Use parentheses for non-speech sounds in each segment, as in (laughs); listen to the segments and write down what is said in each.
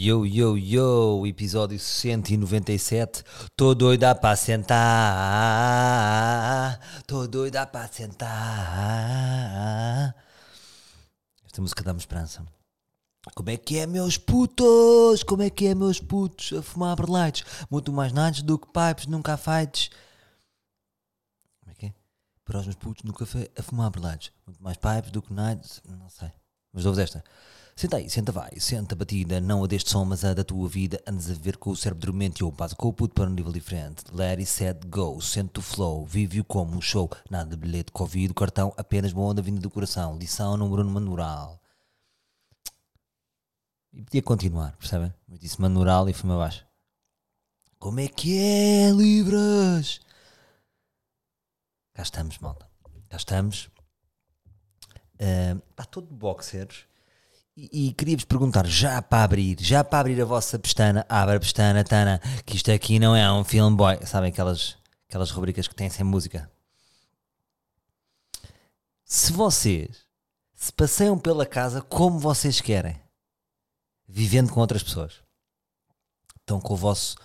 Yo, yo, yo, episódio 197. Tô doida para sentar. Tô doida para sentar. Esta música dá-me esperança. Como é que é, meus putos? Como é que é, meus putos? A fumar berlites. Muito mais nights do que pipes, nunca fights. Como é que é? Para os meus putos no café, a fumar berlites. Muito mais pipes do que nights. Não sei. Mas ouves esta. Senta aí, senta vai, senta batida, não a deste som, mas a da tua vida. Andas a ver com o cérebro dormente ou passa com o puto para um nível diferente. Let it set go, sente o flow, vive-o como um show. Nada de bilhete, covid, cartão, apenas boa onda vinda do coração. Lição número no manual. E podia continuar, percebem? Mas disse manual e fui-me abaixo. Como é que é, Libras? Cá estamos, malta. Cá estamos. Uh, todo boxers. E, queria-vos perguntar, já para abrir, já para abrir a vossa pestana, abre a pestana, Tana, que isto aqui não é um film boy. Sabem aquelas, aquelas rubricas que têm sem música? Se vocês se passeiam pela casa como vocês querem, vivendo com outras pessoas, estão com o vosso,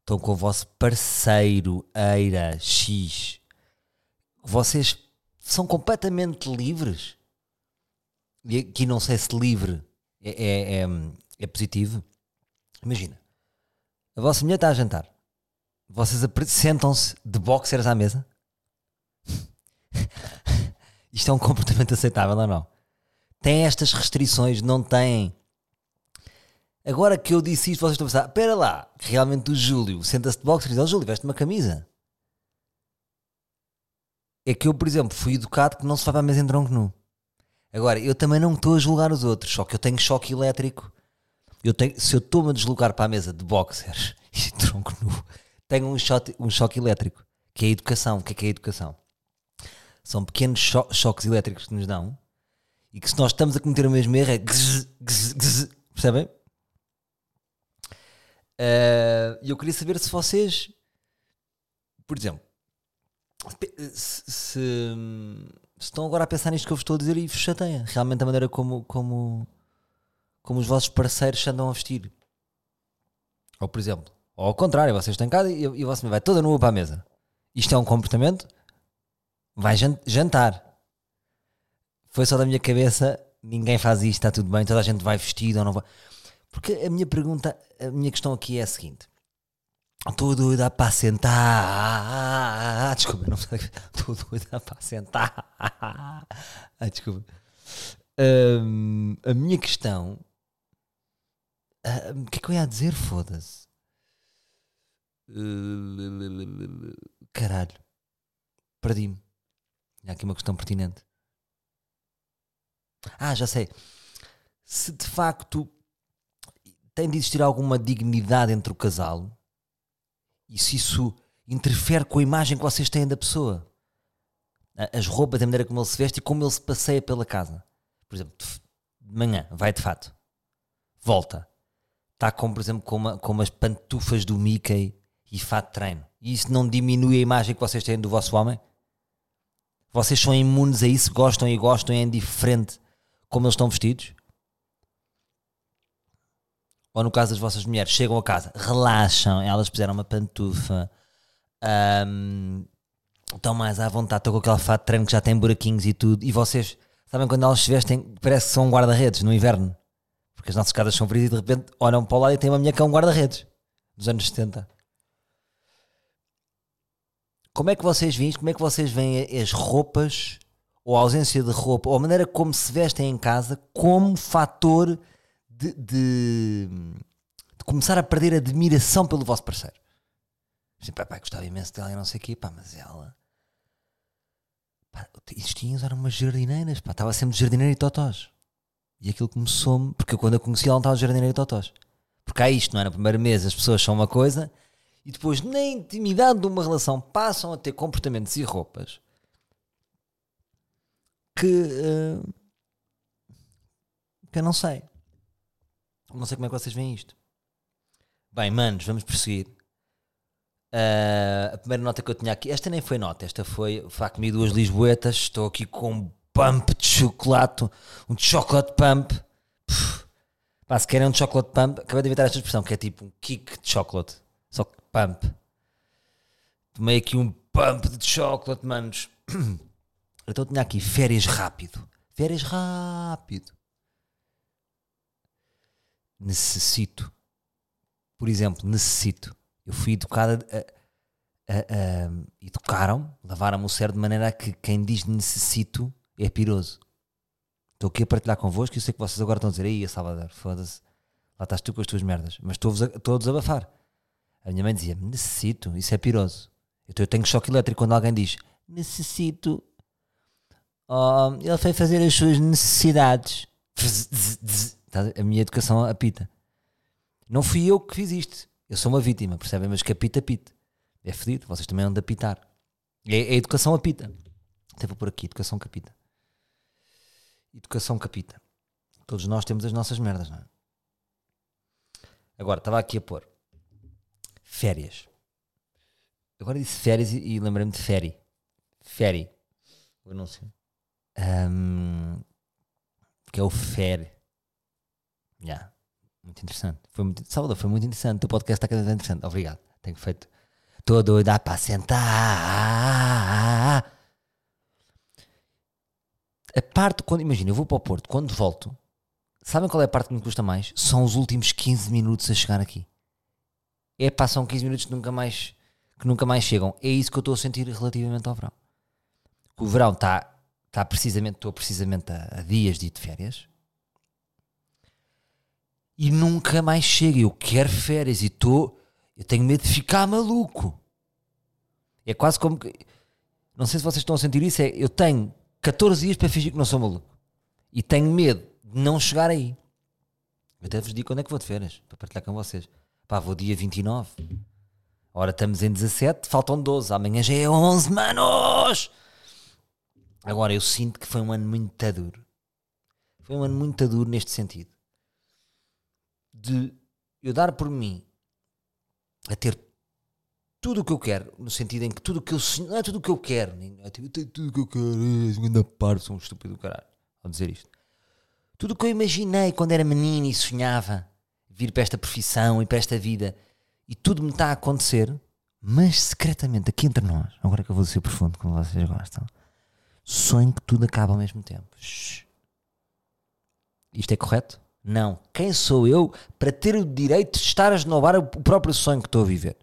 estão com o vosso parceiro, eira, X, vocês são completamente livres e aqui não sei se livre é, é, é, é positivo. Imagina, a vossa mulher está a jantar, vocês sentam-se de boxers à mesa. (laughs) Isto é um comportamento aceitável ou não? Tem estas restrições, não têm. Agora que eu disse isto, vocês estão a pensar: espera lá, realmente o Júlio senta-se de boxers e diz: oh, Júlio, veste uma camisa. É que eu, por exemplo, fui educado que não se vai para a mesa em tronco nu. Agora, eu também não estou a julgar os outros, só que eu tenho choque elétrico. Eu tenho, se eu estou-me a deslocar para a mesa de boxers (laughs) e tronco nu, tenho um choque, um choque elétrico, que é a educação. O que é que é a educação? São pequenos cho choques elétricos que nos dão e que se nós estamos a cometer o mesmo erro é gz, gz, gz, percebem? Eh, e uh, eu queria saber se vocês, por exemplo, se, se estão agora a pensar nisto que eu vos estou a dizer e vos chateia. Realmente a maneira como, como, como os vossos parceiros andam a vestir. Ou por exemplo, ou ao contrário, vocês estão em casa e, e você vai toda nua para a mesa. Isto é um comportamento? Vai jantar. Foi só da minha cabeça, ninguém faz isto, está tudo bem, toda a gente vai vestido ou não vai. Porque a minha pergunta, a minha questão aqui é a seguinte: Estou doida para sentar. Desculpa, não. Estou (laughs) doida para sentar. Ah, desculpa. Um, a minha questão. O que é que eu ia dizer? Foda-se. caralho. Perdi-me. Há aqui uma questão pertinente. Ah, já sei. Se de facto tem de existir alguma dignidade entre o casal e se isso interfere com a imagem que vocês têm da pessoa. As roupas, a maneira como ele se veste e como ele se passeia pela casa. Por exemplo, de manhã, vai de fato, volta, está com, por exemplo, com, uma, com umas pantufas do Mickey e fato de treino. E isso não diminui a imagem que vocês têm do vosso homem? Vocês são imunes a isso, gostam e gostam, é indiferente como eles estão vestidos? Ou no caso das vossas mulheres, chegam a casa, relaxam, elas puseram uma pantufa, um, estão mais à vontade, estão com aquele fato de treino que já tem buraquinhos e tudo, e vocês sabem quando elas se vestem, parece que são guarda-redes no inverno, porque as nossas casas são frias e de repente olham para o lado e tem uma mulher que é um guarda-redes dos anos 70. Como é que vocês veem? Como é que vocês veem as roupas ou a ausência de roupa ou a maneira como se vestem em casa como fator de, de, de, começar a perder admiração pelo vosso parceiro. Assim, pá, pá, gostava imenso dela e não sei o quê, pá, mas ela. Pá, existiam, eram umas jardineiras, pá, estava sempre de jardineira e totós. E aquilo começou-me, porque quando eu conheci ela não estava de jardineira e totós. Porque há isto, não é? Na primeira mesa as pessoas são uma coisa e depois, na intimidade de uma relação, passam a ter comportamentos e roupas que. Uh, que eu não sei. Não sei como é que vocês veem isto. Bem, manos, vamos prosseguir. Uh, a primeira nota que eu tinha aqui, esta nem foi nota, esta foi, foi comi duas lisboetas, estou aqui com um pump de chocolate, um chocolate pump. Pá, se querem um chocolate pump, acabei de inventar esta expressão que é tipo um kick de chocolate, só que pump. Tomei aqui um pump de chocolate, manos. (clears throat) Então tinha aqui férias rápido. Férias rápido. Necessito. Por exemplo, necessito. Eu fui educada. A, educaram, lavaram-me o cérebro de maneira a que quem diz necessito é piroso. Estou aqui a partilhar convosco e eu sei que vocês agora estão a dizer aí, Salvador, foda-se. Lá estás tu com as tuas merdas. Mas estou-vos a, estou a desabafar. A minha mãe dizia necessito, isso é piroso. Então eu tenho choque elétrico quando alguém diz necessito. Oh, ele foi fazer as suas necessidades. A minha educação apita. Não fui eu que fiz isto. Eu sou uma vítima, percebem? Mas que apita, apita. É fedido, vocês também andam a apitar. É, é educação apita. Até vou por aqui, educação capita. Educação capita. Todos nós temos as nossas merdas, não é? Agora, estava aqui a pôr férias. Agora disse férias e, e lembrei-me de féri. Féri. O anúncio. Um, que é o FER. Yeah. Muito interessante. Foi muito, Salvador, foi muito interessante. O podcast está cada vez interessante. Obrigado. Tenho feito. Estou doida para sentar. A parte, quando, imagina, eu vou para o Porto, quando volto, sabem qual é a parte que me custa mais? São os últimos 15 minutos a chegar aqui. É, passam 15 minutos que nunca mais, que nunca mais chegam. É isso que eu estou a sentir relativamente ao verão. O verão está, está precisamente, estou precisamente a, a dias de ir de férias e nunca mais chega. Eu quero férias e estou, eu tenho medo de ficar maluco. É quase como que, não sei se vocês estão a sentir isso, é, eu tenho 14 dias para fingir que não sou maluco. E tenho medo de não chegar aí. Eu até vos digo quando é que vou de férias, para partilhar com vocês. Pá, vou dia 29. Ora, estamos em 17, faltam 12. Amanhã já é 11, manos! Agora, eu sinto que foi um ano muito duro. Foi um ano muito duro neste sentido. De eu dar por mim a ter tudo o que eu quero, no sentido em que tudo o que eu sonho, não é tudo o que eu quero, nem, é tipo, tudo o que eu quero, é, ainda par, sou um estúpido do caralho, ao dizer isto. Tudo o que eu imaginei quando era menino e sonhava vir para esta profissão e para esta vida, e tudo me está a acontecer, mas secretamente, aqui entre nós, agora que eu vou ser profundo, como vocês gostam, sonho que tudo acaba ao mesmo tempo. Shhh. Isto é correto? Não. Quem sou eu para ter o direito de estar a esnobar o próprio sonho que estou a viver?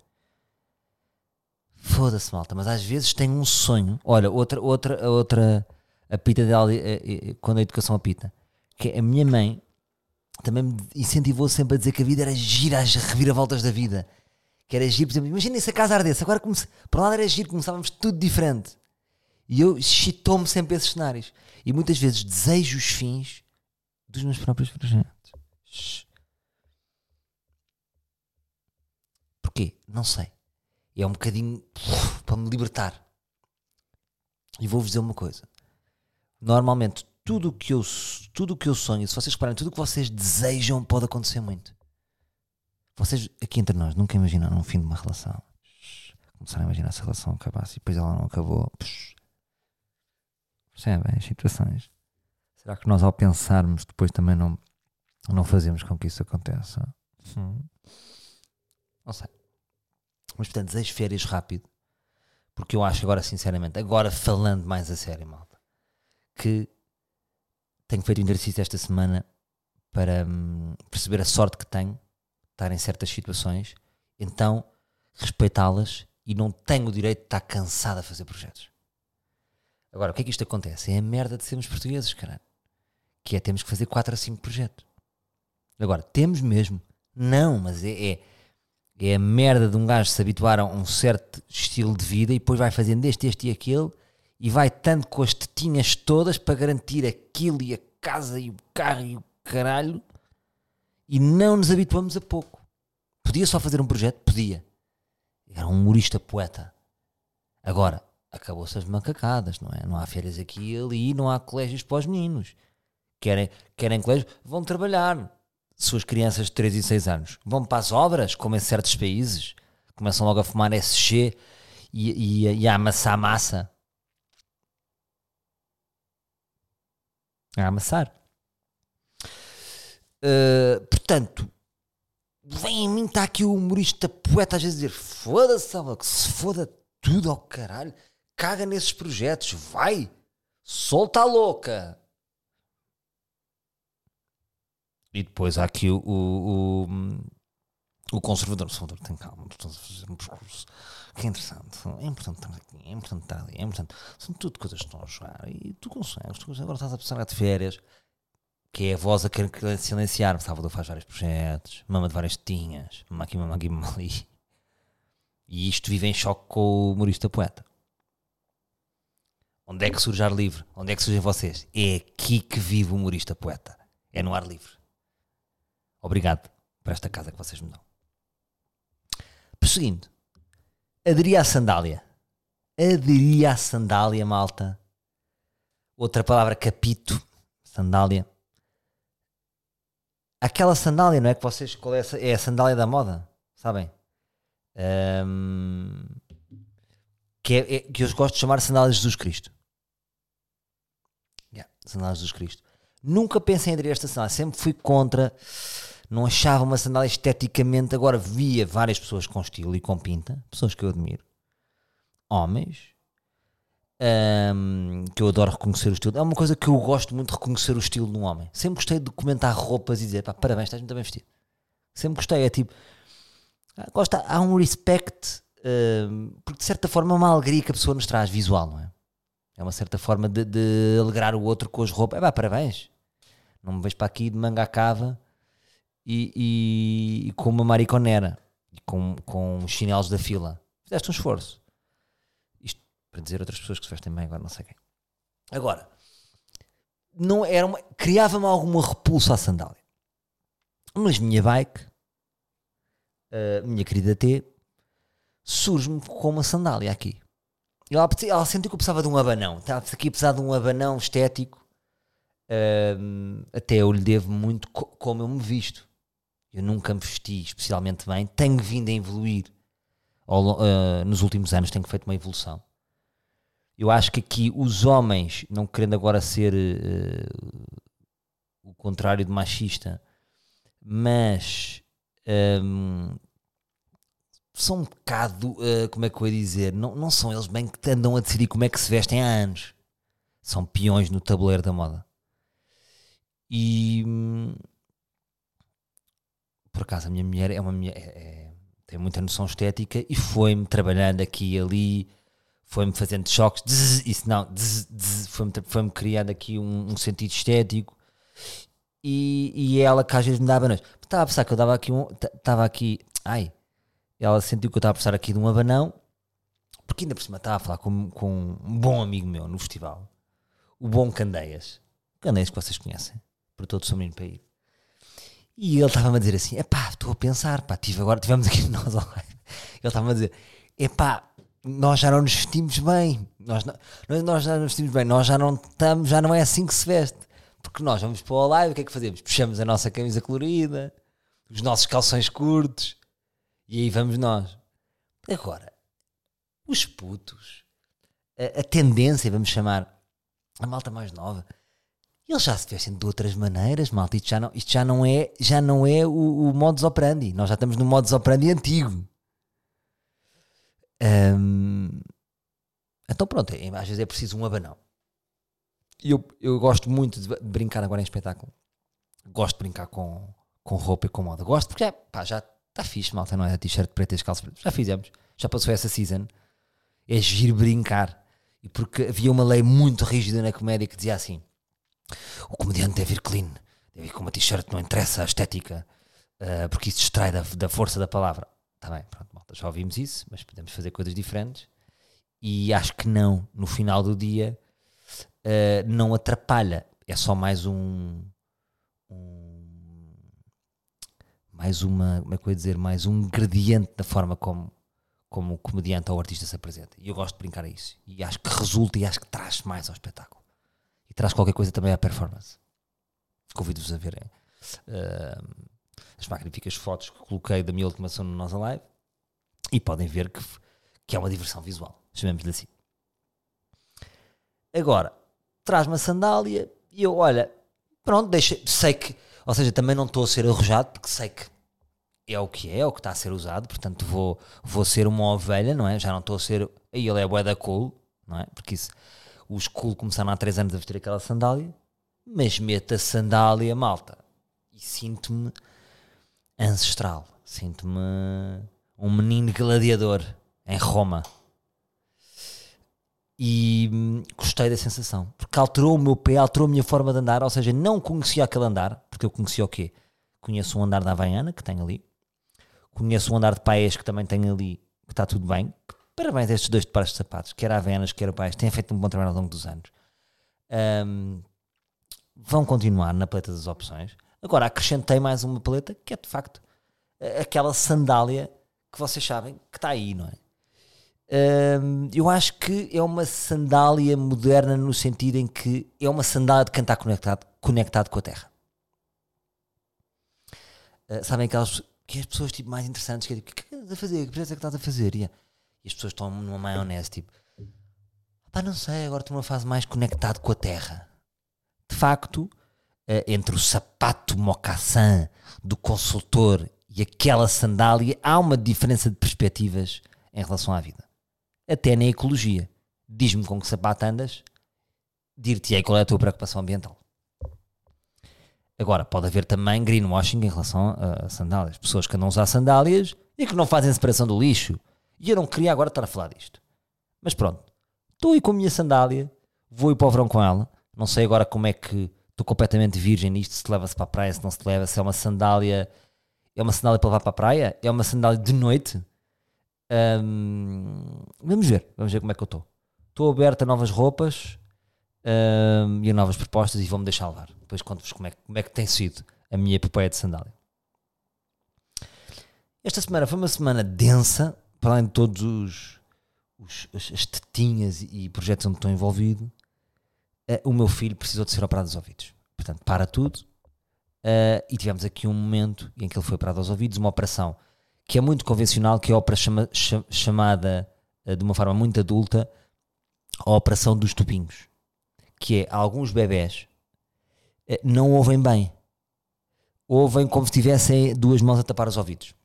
Foda-se, malta, mas às vezes tenho um sonho. Olha, outra, outra, outra apita dela eh, eh, quando a educação apita. Que a minha mãe também me incentivou sempre a dizer que a vida era gira as reviravoltas da vida. Que era giro, por exemplo, imaginem se a casa ardesse. Agora, comece... para lá era giro, começávamos tudo diferente. E eu chitou-me sempre esses cenários. E muitas vezes desejo os fins dos meus próprios projetos. Porquê? Não sei é um bocadinho para me libertar. E vou-vos dizer uma coisa. Normalmente, tudo que eu tudo que eu sonho, se vocês reparem, tudo o que vocês desejam pode acontecer muito. Vocês, aqui entre nós, nunca imaginaram um fim de uma relação. Começaram a imaginar se a relação acabasse e depois ela não acabou. Percebem as situações? Será que nós, ao pensarmos, depois também não, não fazemos com que isso aconteça? Hum. Não sei. Mas portanto, desejo férias rápido. Porque eu acho agora, sinceramente, agora falando mais a sério, malta, que tenho feito um exercício esta semana para hum, perceber a sorte que tenho estar em certas situações, então respeitá-las e não tenho o direito de estar cansado a fazer projetos. Agora, o que é que isto acontece? É a merda de sermos portugueses, caralho. Que é temos que fazer 4 a 5 projetos. Agora, temos mesmo? Não, mas é, é é a merda de um gajo se habituar a um certo estilo de vida e depois vai fazendo este, este e aquele e vai tanto com as tetinhas todas para garantir aquilo e a casa e o carro e o caralho e não nos habituamos a pouco. Podia só fazer um projeto? Podia. Era um humorista poeta. Agora, acabou-se as macacadas, não é? Não há férias aqui e ali, não há colégios para os meninos. Querem, querem colégio? Vão trabalhar suas crianças de 3 e 6 anos vão para as obras, como em certos países, começam logo a fumar SG e, e, e a amassar massa. A amassar. Uh, portanto, vem em mim, está aqui o humorista poeta às vezes dizer: foda-se, que se foda tudo ao caralho, caga nesses projetos, vai, solta a louca. E depois há aqui o, o, o, o conservador, o conservador tem calma, estamos a fazer um discurso que é interessante, é importante estar aqui, é importante estar ali, é importante. São tudo coisas que estão a jogar e tu consegues, tu consegues. agora estás a pensar de férias, que é a voz a querer silenciar. Salvador faz vários projetos, mama de várias tinhas, mama aqui, mama aqui, mama ali. E isto vive em choque com o humorista poeta. Onde é que surge ar livre? Onde é que surgem vocês? É aqui que vive o humorista poeta. É no ar livre. Obrigado por esta casa que vocês me dão. Prosseguindo. Aderia à sandália. Aderia à sandália, malta. Outra palavra, capito. Sandália. Aquela sandália, não é que vocês. Qual é, a, é a sandália da moda? Sabem? Um, que, é, é, que eu gosto de chamar sandália de Jesus Cristo. Yeah, sandália de Jesus Cristo. Nunca pensei em aderir a esta sandália. Sempre fui contra não achava uma sandália esteticamente. Agora via várias pessoas com estilo e com pinta, pessoas que eu admiro, homens, um, que eu adoro reconhecer o estilo. É uma coisa que eu gosto muito de reconhecer o estilo de um homem. Sempre gostei de comentar roupas e dizer pá, parabéns, estás muito bem vestido. Sempre gostei, é tipo, ah, gosta, há um respect, um, porque de certa forma é uma alegria que a pessoa nos traz visual, não é? É uma certa forma de, de alegrar o outro com as roupas. É pá, parabéns. Não me vejo para aqui de manga à cava e, e, e com uma mariconera com, com chinelos da fila. Fizeste um esforço. Isto para dizer a outras pessoas que se vestem bem, agora não sei quem. Agora, não era uma, criava-me alguma repulsa à sandália. Mas minha bike, a minha querida T, surge-me com uma sandália aqui. Ela, ela sentiu que eu precisava de um abanão. Estava aqui a precisar de um abanão estético. Um, até eu lhe devo muito co como eu me visto eu nunca me vesti especialmente bem, tenho vindo a evoluir ao, uh, nos últimos anos, tenho feito uma evolução. Eu acho que aqui os homens, não querendo agora ser uh, o contrário de machista, mas um, ehm, são um bocado, uh, como é que eu ia dizer, não, não são eles bem que andam a decidir como é que se vestem há anos. São peões no tabuleiro da moda. E hum, por acaso a minha mulher é uma é, é, tem muita noção estética e foi-me trabalhando aqui e ali, foi-me fazendo choques, dzz, isso não, foi-me foi criando aqui um, um, sentido estético e, e ela que às vezes me dava noite. Estava a pensar que eu dava aqui um, estava aqui, ai, ela sentiu que eu estava a precisar aqui de um abanão, porque ainda por cima estava a falar com, com um bom amigo meu no festival, o bom Candeias, Candeias que vocês conhecem, por todo o seu menino para ir. E ele estava-me a dizer assim: epá, estou a pensar, pá, tive agora, tivemos aqui nós online. Ele estava-me a dizer: epá, nós já não nos vestimos bem, nós, não, nós já não nos vestimos bem, nós já não estamos, já não é assim que se veste. Porque nós vamos para o live, o que é que fazemos? Puxamos a nossa camisa colorida, os nossos calções curtos, e aí vamos nós. Agora, os putos, a, a tendência, vamos chamar, a malta mais nova, eles já se vestem de outras maneiras, malta. Isto já não, isto já não é, já não é o, o modus operandi. Nós já estamos no modus operandi antigo. Um, então pronto, é, às vezes é preciso um abanão. Eu, eu gosto muito de, brincar agora em espetáculo. Gosto de brincar com, com roupa e com moda. Gosto porque pá, já está fixe, malta, não é? T-shirt preta e as calças. Já fizemos. Já passou essa season. É giro brincar. E porque havia uma lei muito rígida na comédia que dizia assim o comediante deve ir clean, deve ir com uma t-shirt, não interessa a estética, uh, porque isso distrai da, da força da palavra. Está bem, pronto, malta, já ouvimos isso, mas podemos fazer coisas diferentes. E acho que não, no final do dia, uh, não atrapalha. É só mais um, mais uma. Como é que eu ia dizer? Mais um ingrediente da forma como, como o comediante ou o artista se apresenta. E eu gosto de brincar a isso. E acho que resulta e acho que traz mais ao espetáculo traz qualquer coisa também à performance. Convido-vos a verem uh, as magníficas fotos que coloquei da minha ultimação no nossa live e podem ver que, que é uma diversão visual, chamemos-lhe assim. Agora, traz-me a sandália e eu, olha, pronto, deixa, sei que, Ou seja, também não estou a ser arrojado porque sei que é o que é, é o que está a ser usado, portanto vou, vou ser uma ovelha, não é? Já não estou a ser. Ele é bué da cool, não é? Porque isso, os cool começaram há 3 anos a vestir aquela sandália, mas meto a sandália, malta, e sinto-me ancestral, sinto-me um menino gladiador em Roma. E hum, gostei da sensação, porque alterou o meu pé, alterou a minha forma de andar, ou seja, não conhecia aquele andar, porque eu conhecia o quê? Conheço um andar da Havaiana, que tem ali, conheço um andar de paes que também tem ali, que está tudo bem. Parabéns a estes dois pares de sapatos, quer a Havaianas, quer a paes, têm feito um bom trabalho ao longo dos anos. Um, vão continuar na paleta das opções. Agora acrescentei mais uma paleta que é de facto aquela sandália que vocês sabem que está aí, não é? Um, eu acho que é uma sandália moderna no sentido em que é uma sandália de está conectado, conectado com a terra. Uh, sabem aquelas que as pessoas tipo, mais interessantes que é tipo, o que, é que estás a fazer? Que é que estás a fazer? E, as pessoas estão numa maionese tipo, pá, não sei, agora estou numa fase mais conectado com a terra. De facto, uh, entre o sapato mocassin do consultor e aquela sandália há uma diferença de perspectivas em relação à vida até na ecologia. Diz-me com que sapato andas, dir-te-ei qual é a tua preocupação ambiental. Agora, pode haver também greenwashing em relação a sandálias. Pessoas que a usar sandálias e que não fazem separação do lixo. E eu não queria agora estar a falar disto. Mas pronto, estou aí com a minha sandália, vou ir para o verão com ela. Não sei agora como é que estou completamente virgem nisto, se leva-se para a praia, se não se leva, se é uma sandália. É uma sandália para levar para a praia? É uma sandália de noite? Um, vamos ver, vamos ver como é que eu estou. Estou aberto a novas roupas um, e a novas propostas e vou-me deixar levar. Depois conto-vos como é, como é que tem sido a minha epopeia de sandália. Esta semana foi uma semana densa, para além de todos os, os as tetinhas e projetos onde estou envolvido. Uh, o meu filho precisou de ser operado dos ouvidos. Portanto, para tudo. Uh, e tivemos aqui um momento em que ele foi operado aos ouvidos, uma operação que é muito convencional, que é a ópera chama, chamada eh, de uma forma muito adulta a operação dos tubinhos, que é alguns bebés não ouvem bem, ouvem como se tivessem duas mãos a tapar os ouvidos,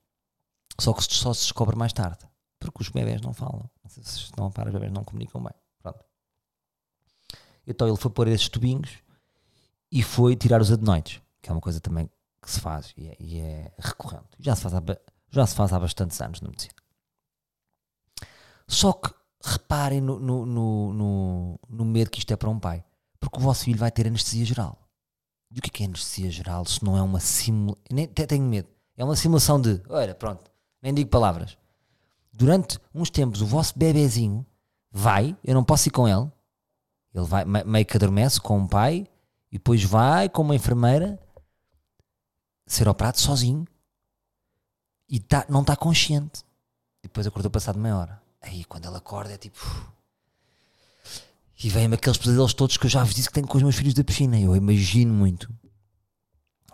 só que só se descobre mais tarde, porque os bebés não falam, se estão a par, os bebés não comunicam bem. Pronto. Então ele foi pôr esses tubinhos e foi tirar os adenoides, que é uma coisa também que se faz e é, e é recorrente. Já se faz há já se faz há bastantes anos na medicina. Só que reparem no, no, no, no, medo que isto é para um pai. Porque o vosso filho vai ter anestesia geral. E o que é, é anestesia geral se não é uma simulação? Até tenho medo. É uma simulação de. Olha, pronto, nem digo palavras. Durante uns tempos, o vosso bebezinho vai, eu não posso ir com ele. Ele vai, meio que adormece com um pai e depois vai com uma enfermeira ser operado sozinho e tá, não está consciente. Depois acordou passado meia hora. Aí quando ela acorda é tipo. E vem-me aqueles pesadelos todos que eu já vos disse que tenho com os meus filhos da piscina. Eu imagino muito.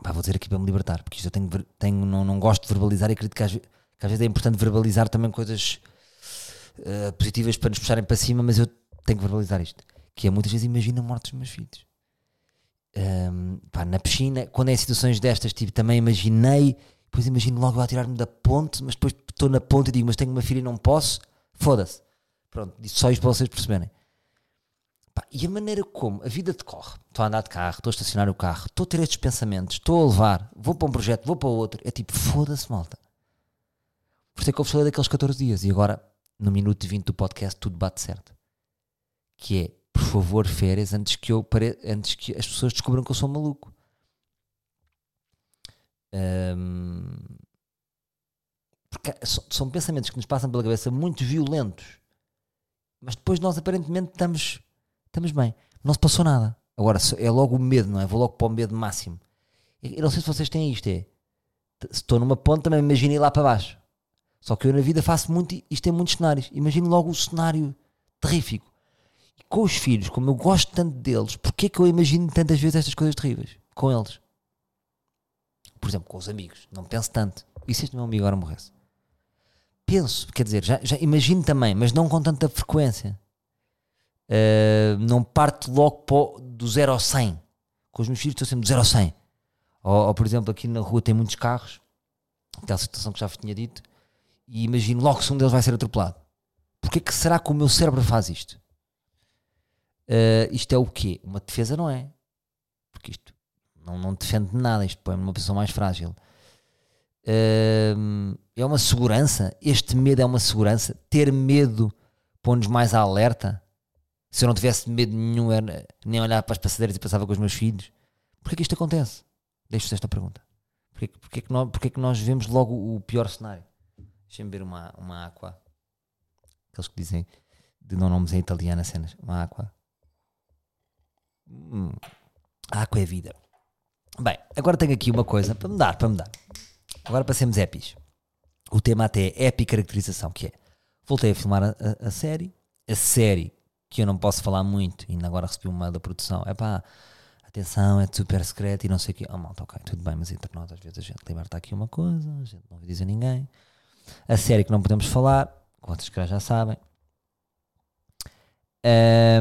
Pá, vou dizer aqui para me libertar, porque isto eu tenho, tenho não, não gosto de verbalizar e acredito que às, que às vezes é importante verbalizar também coisas uh, positivas para nos puxarem para cima, mas eu tenho que verbalizar isto. Que é muitas vezes imagino a morte dos meus filhos. Um, pá, na piscina, quando é em situações destas, tipo, também imaginei depois imagino logo a tirar-me da ponte, mas depois estou na ponte e digo, mas tenho uma filha e não posso. Foda-se. Pronto, só isto para vocês perceberem. Pá, e a maneira como a vida decorre, estou a andar de carro, estou a estacionar o carro, estou a ter estes pensamentos, estou a levar, vou para um projeto, vou para outro, é tipo, foda-se, malta. Por isso é que eu falei daqueles 14 dias e agora, no minuto e 20 do podcast, tudo bate certo. Que é, por favor, férias antes que, eu pare... antes que as pessoas descubram que eu sou maluco. Um, porque são pensamentos que nos passam pela cabeça muito violentos, mas depois nós aparentemente estamos, estamos bem. Não se passou nada. Agora é logo o medo, não é? Vou logo para o medo máximo. Eu não sei se vocês têm isto. É, se estou numa ponte, também imaginei lá para baixo. Só que eu na vida faço muito, isto em muitos cenários. Imagino logo o cenário terrífico. E com os filhos, como eu gosto tanto deles, porquê é que eu imagino tantas vezes estas coisas terríveis com eles? por exemplo, com os amigos, não penso tanto. E se este meu amigo agora morresse? Penso, quer dizer, já, já imagino também, mas não com tanta frequência. Uh, não parto logo do 0 ao 100. Com os meus filhos estou sempre do 0 ao 100. Ou, ou, por exemplo, aqui na rua tem muitos carros, aquela situação que já vos tinha dito, e imagino logo se um deles vai ser atropelado. Porquê que será que o meu cérebro faz isto? Uh, isto é o quê? Uma defesa não é? Porque isto não, não defende nada, isto põe-me uma pessoa mais frágil. Uh, é uma segurança? Este medo é uma segurança? Ter medo põe-nos mais alerta? Se eu não tivesse medo nenhum, era, nem olhar para as passadeiras e passava com os meus filhos, porquê que isto acontece? Deixo-vos esta pergunta. Porquê, porquê, que nós, porquê que nós vemos logo o pior cenário? Deixem-me ver uma, uma aqua. Aqueles que dizem de não nomes em italiano cenas. Uma aqua. Hum, aqua é vida. Bem, agora tenho aqui uma coisa para me dar, para me dar. Agora passemos épis. O tema até é epicaracterização, que é. Voltei a filmar a, a, a série. A série que eu não posso falar muito, ainda agora recebi uma da produção, é pá, atenção, é super secreto e não sei o quê. Oh, malta, ok, tudo bem, mas entre nós às vezes a gente liberta aqui uma coisa, a gente não dizer a ninguém. A série que não podemos falar, que vocês que já sabem,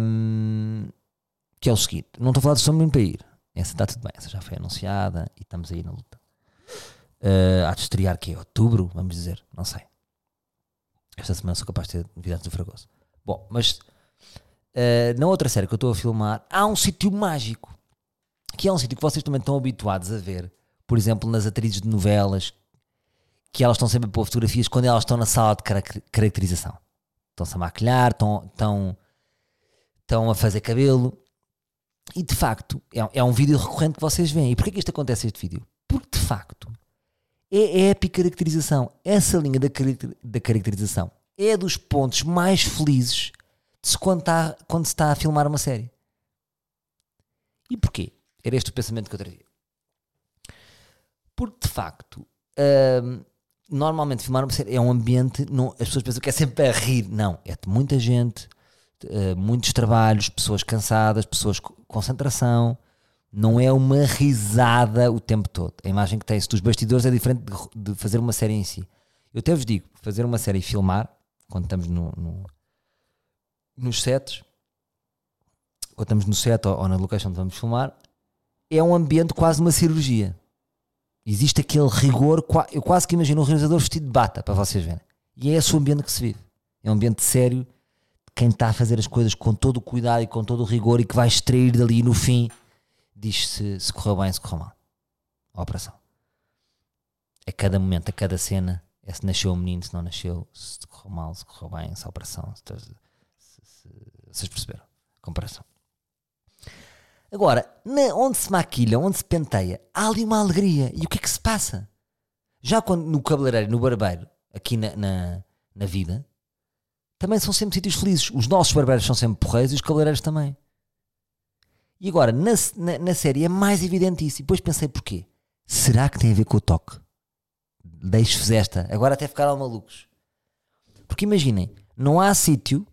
um, que é o seguinte, não estou a falar de Som para ir, essa está tudo bem, essa já foi anunciada e estamos aí na luta. Uh, há de estrear que é outubro, vamos dizer, não sei. Esta semana sou capaz de ter novidades do Fragoso. Bom, mas uh, na outra série que eu estou a filmar, há um sítio mágico. Que é um sítio que vocês também estão habituados a ver. Por exemplo, nas atrizes de novelas, que elas estão sempre a pôr fotografias quando elas estão na sala de caracterização. Estão-se a maquilhar, estão, estão, estão a fazer cabelo. E de facto, é, é um vídeo recorrente que vocês veem. E porquê que isto acontece este vídeo? Porque de facto é, é a epicaracterização. Essa linha da, da caracterização é dos pontos mais felizes de se quando, está, quando se está a filmar uma série. E porquê? Era este o pensamento que eu trazia. Porque de facto, hum, normalmente filmar uma série é um ambiente, não, as pessoas pensam que é sempre a rir. Não, é de muita gente, uh, muitos trabalhos, pessoas cansadas, pessoas com concentração. Não é uma risada o tempo todo. A imagem que tem-se dos bastidores é diferente de, de, fazer uma série em si. Eu até vos digo, fazer uma série e filmar, quando estamos no, no nos sets, quando estamos no set ou, ou na location onde vamos filmar, é um ambiente quase uma cirurgia. Existe aquele rigor, eu quase que imagino um realizador vestido de bata, para vocês verem. E é esse o ambiente que se vive. É um ambiente sério, quem está a fazer as coisas com todo o cuidado e com todo o rigor e que vai extrair dali no fim, diz se, se correu bem, se correu mal. A operação. A cada momento, a cada cena, é se nasceu o menino, se não nasceu, se correu mal, se correu bem, se a operação, se, se, se, vocês perceberam? Comparação. Agora, na, onde se maquilha, onde se penteia, há ali uma alegria. E o que é que se passa? Já quando no cabeleireiro, no barbeiro, aqui na, na, na vida, também são sempre sítios felizes. Os nossos barbeiros são sempre porreiros e os cabeleireiros também. E agora, na, na, na, série é mais evidente isso. E depois pensei, porquê? Será que tem a ver com o toque? Deixo-vos esta. Agora até ficaram malucos. Porque imaginem, não há sítio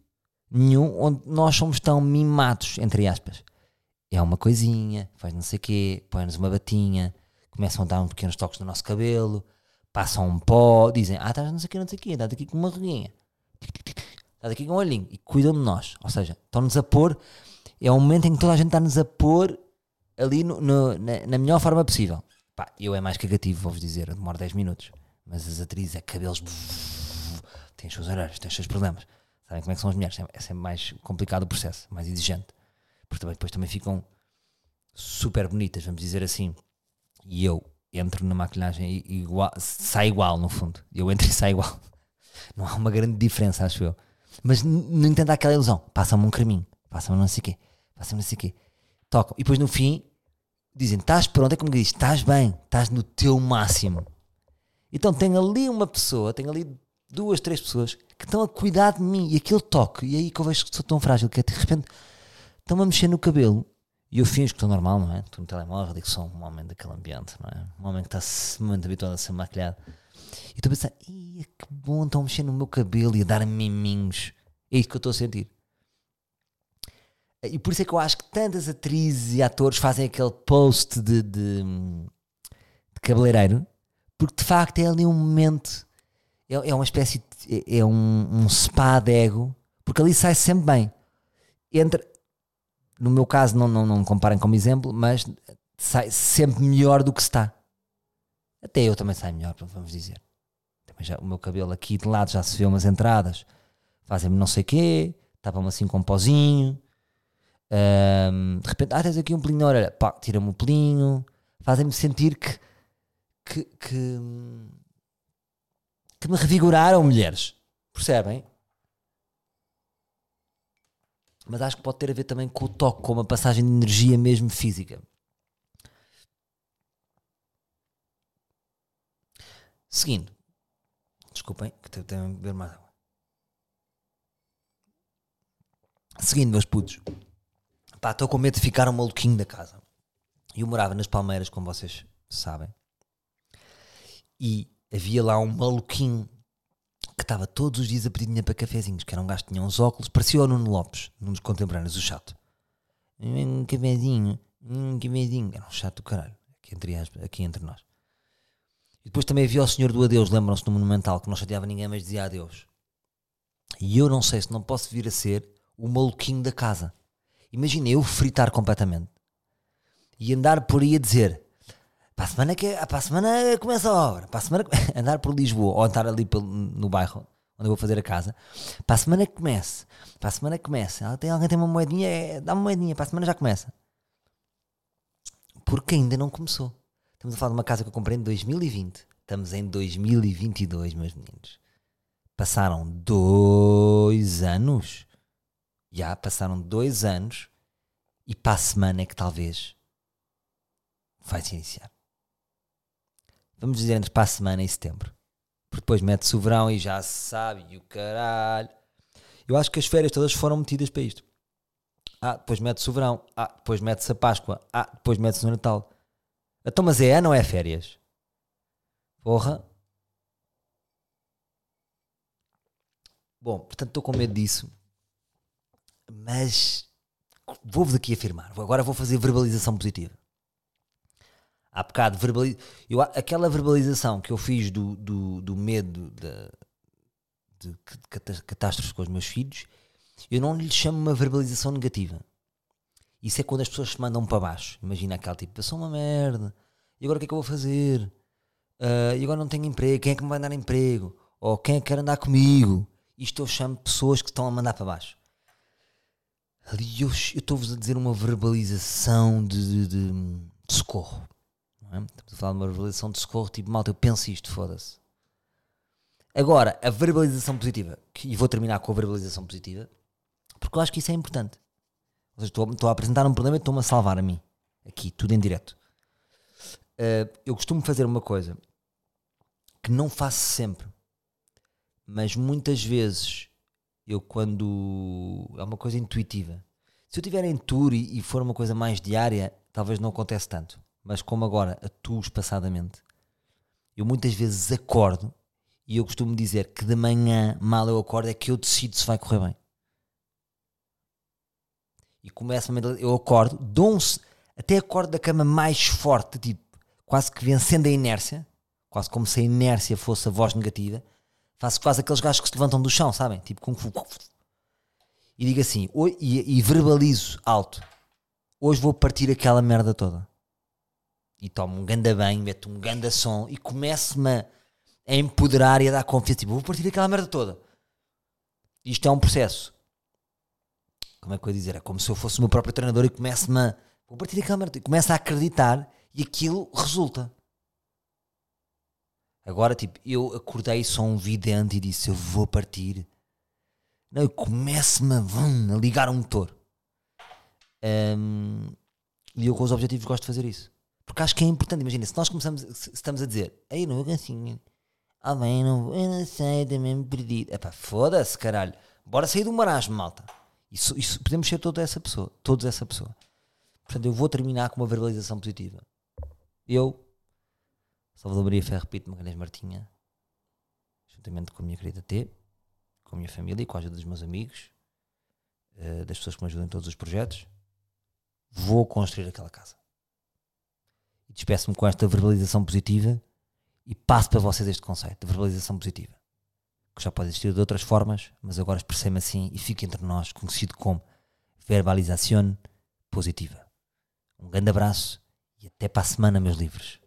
nenhum onde nós somos tão mimados, entre aspas. É uma coisinha, faz não sei o quê, põe-nos uma batinha, começam a dar uns pequenos toques no nosso cabelo, passam um pó, dizem, ah, estás não sei o quê, não sei o quê, estás aqui com uma ruguinha, estás aqui com um olhinho, e cuidam de nós. Ou seja, estão-nos a pôr, é um momento em que toda a gente está-nos a pôr ali no, no, na, na, melhor forma possível. Pá, eu é mais cagativo, vou-vos dizer, eu demoro 10 minutos. Mas as atrizes é cabelos, têm os seus horários, têm os seus problemas. Sabem como é que são as mulheres? É, é sempre mais complicado o processo, mais exigente porque também, depois também ficam super bonitas, vamos dizer assim. E eu entro na maquilhagem e igual, sai igual, no fundo. Eu entro e saio igual. (laughs) Não há uma grande diferença, acho eu. Mas não entendo aquela ilusão. Passa-me um creminho, passa-me não sei o quê, passa-me não sei o quê. Tocam. E depois no fim dizem: estás pronto? É como que diz: estás bem, estás no teu máximo. Então tem ali uma pessoa, tem ali duas, três pessoas que estão a cuidar de mim e aquele toque. E aí que eu vejo que sou tão frágil que de repente estão-me a mexer no cabelo. E eu finjo que estou normal, não é? Estou no telemóvel, digo que sou um homem daquele ambiente, não é? Um homem que está muito habituado a ser maquilhado. E estou a pensar, que bom, estão a mexer no meu cabelo e a dar-me miminhos. É isso que eu estou a sentir. E por isso é que eu acho que tantas atrizes e atores fazem aquele post de, de, de cabeleireiro, porque de facto é ali um momento, é, é uma espécie, de, é, é um, um spa de ego, porque ali sai -se sempre bem. Entre no meu caso, não, não, não comparem como exemplo, mas sai sempre melhor do que está. Até eu também saio melhor, vamos dizer. Também já, o meu cabelo aqui de lado já se vê umas entradas, fazem-me não sei quê, tapam-me assim com um pozinho. Ahm, de repente, ah, tens aqui um pelinho na orelha, pá, tira-me o pelinho, fazem-me sentir que, que, que, que me revigoraram mulheres, percebem? Mas acho que pode ter a ver também com o toque, com uma passagem de energia mesmo física. Seguindo, desculpem, que tenho tenho a beber mais água. Seguindo, meus putos, pá, estou com medo de ficar um maluquinho da casa. Eu morava nas Palmeiras, como vocês sabem, e havia lá um maluquinho que estava todos os dias a pedir dinheiro para cafezinhos, que era um gajo que tinha uns óculos, parecia o Nuno Lopes, num dos contemporâneos, o chato. Um cafezinho, um cafezinho. Era um chato do caralho, aqui entre, aqui entre nós. E depois também havia o Senhor do Adeus, lembram-se do Monumental, que não chateava ninguém, mas dizia adeus. E eu não sei se não posso vir a ser o maluquinho da casa. Imagina eu fritar completamente e andar por aí a dizer para a semana, que, para a semana começa a obra, para a semana (laughs) andar por Lisboa ou andar ali pelo- no bairro onde eu vou fazer a casa, para a semana que comece, para a semana que comece, Ah, tem, alguém tem uma moedinha, É, dá uma moedinha, para a semana já começa. Porque ainda não começou. Estamos a falar de uma casa que eu comprei em 2020. Estamos em 2022, meus meninos. Passaram dois anos. Já passaram dois anos. E para a semana é que talvez vai se iniciar. Vamos dizer entre para a semana e setembro. Porque depois mete-se o verão e já se sabe. E o caralho. Eu acho que as férias todas foram metidas para isto. Ah, depois mete-se o verão. Ah, depois mete-se a Páscoa. Ah, depois mete-se o Natal. Então, mas é ou é férias? Porra. Bom, portanto estou com medo disso. Mas vou-vos aqui afirmar. Agora vou fazer verbalização positiva. Há bocado, verbali... eu, aquela verbalização que eu fiz do, do, do medo de, de com os meus filhos, eu não lhe chamo uma verbalização negativa. Isso é quando as pessoas se mandam para baixo. Imagina aquele tipo, passou uma merda, e agora o que é que eu vou fazer? Ah, e agora não tenho emprego, quem é que me vai dar emprego? Ou quem é que quer andar comigo? Isto eu chamo pessoas que estão a mandar para baixo. Ali eu eu estou-vos a dizer uma verbalização de- de- de socorro. É? Estamos a falar de uma verbalização de socorro, tipo, malta, eu penso isto, foda-se. Agora, a verbalização positiva, que- e vou terminar com a verbalização positiva, porque eu acho que isso é importante. Ou seja, estou, estou a apresentar um problema e estou-me a salvar a mim. Aqui, tudo em direto. Uh, eu costumo fazer uma coisa que não faço sempre, mas muitas vezes eu quando é uma coisa intuitiva. Se eu tiver em tour e, e for uma coisa mais diária, talvez não acontece tanto. Mas como agora atuo espaçadamente, eu muitas vezes acordo e eu costumo dizer que de manhã, mal eu acordo, é que eu decido se vai correr bem. E começo a eu acordo, dou um, se- até acordo da cama mais forte, tipo, quase que vencendo a inércia, quase como se a inércia fosse a voz negativa, faço quase aqueles gajos que se levantam do chão, sabem? Tipo Fu. E digo assim, e verbalizo alto, hoje vou partir aquela merda toda. E tomo um ganda banho, meto um ganda som e começo-me a, empoderar e a dar confiança, tipo, vou partir aquela merda toda. Isto é um processo. Como é que eu ia dizer? É como se eu fosse o meu próprio treinador e começo-me a. Vou partir aquela merda. E começo a acreditar e aquilo resulta. Agora, tipo, eu acordei só um vidente e disse: Eu vou partir. Não, eu começo-me a, a ligar um motor. Hum, e eu, com os objetivos, gosto de fazer isso. Porque acho que é importante. Imagina, se nós começamos, se estamos a dizer: Ei, não, eu assim. Ah, bem, não, vou, eu não sei, também me perdi. Epá, foda-se, caralho. Bora sair do marasmo, malta. Isso, isso, podemos ser toda essa pessoa. Todos essa pessoa. Portanto, eu vou terminar com uma verbalização positiva. Eu, Salvador Maria Ferro Pinto Magalhães Martinha, juntamente com a minha querida T, com a minha família e com a ajuda dos meus amigos, eh, das pessoas que me ajudam em todos os projetos, vou construir aquela casa. E despeço-me com esta verbalização positiva e passo para vocês este conceito de verbalização positiva. Que já pode existir de outras formas, mas agora expressei-me assim e fica entre nós, conhecido como verbalização positiva. Um grande abraço E até para a semana, meus livros.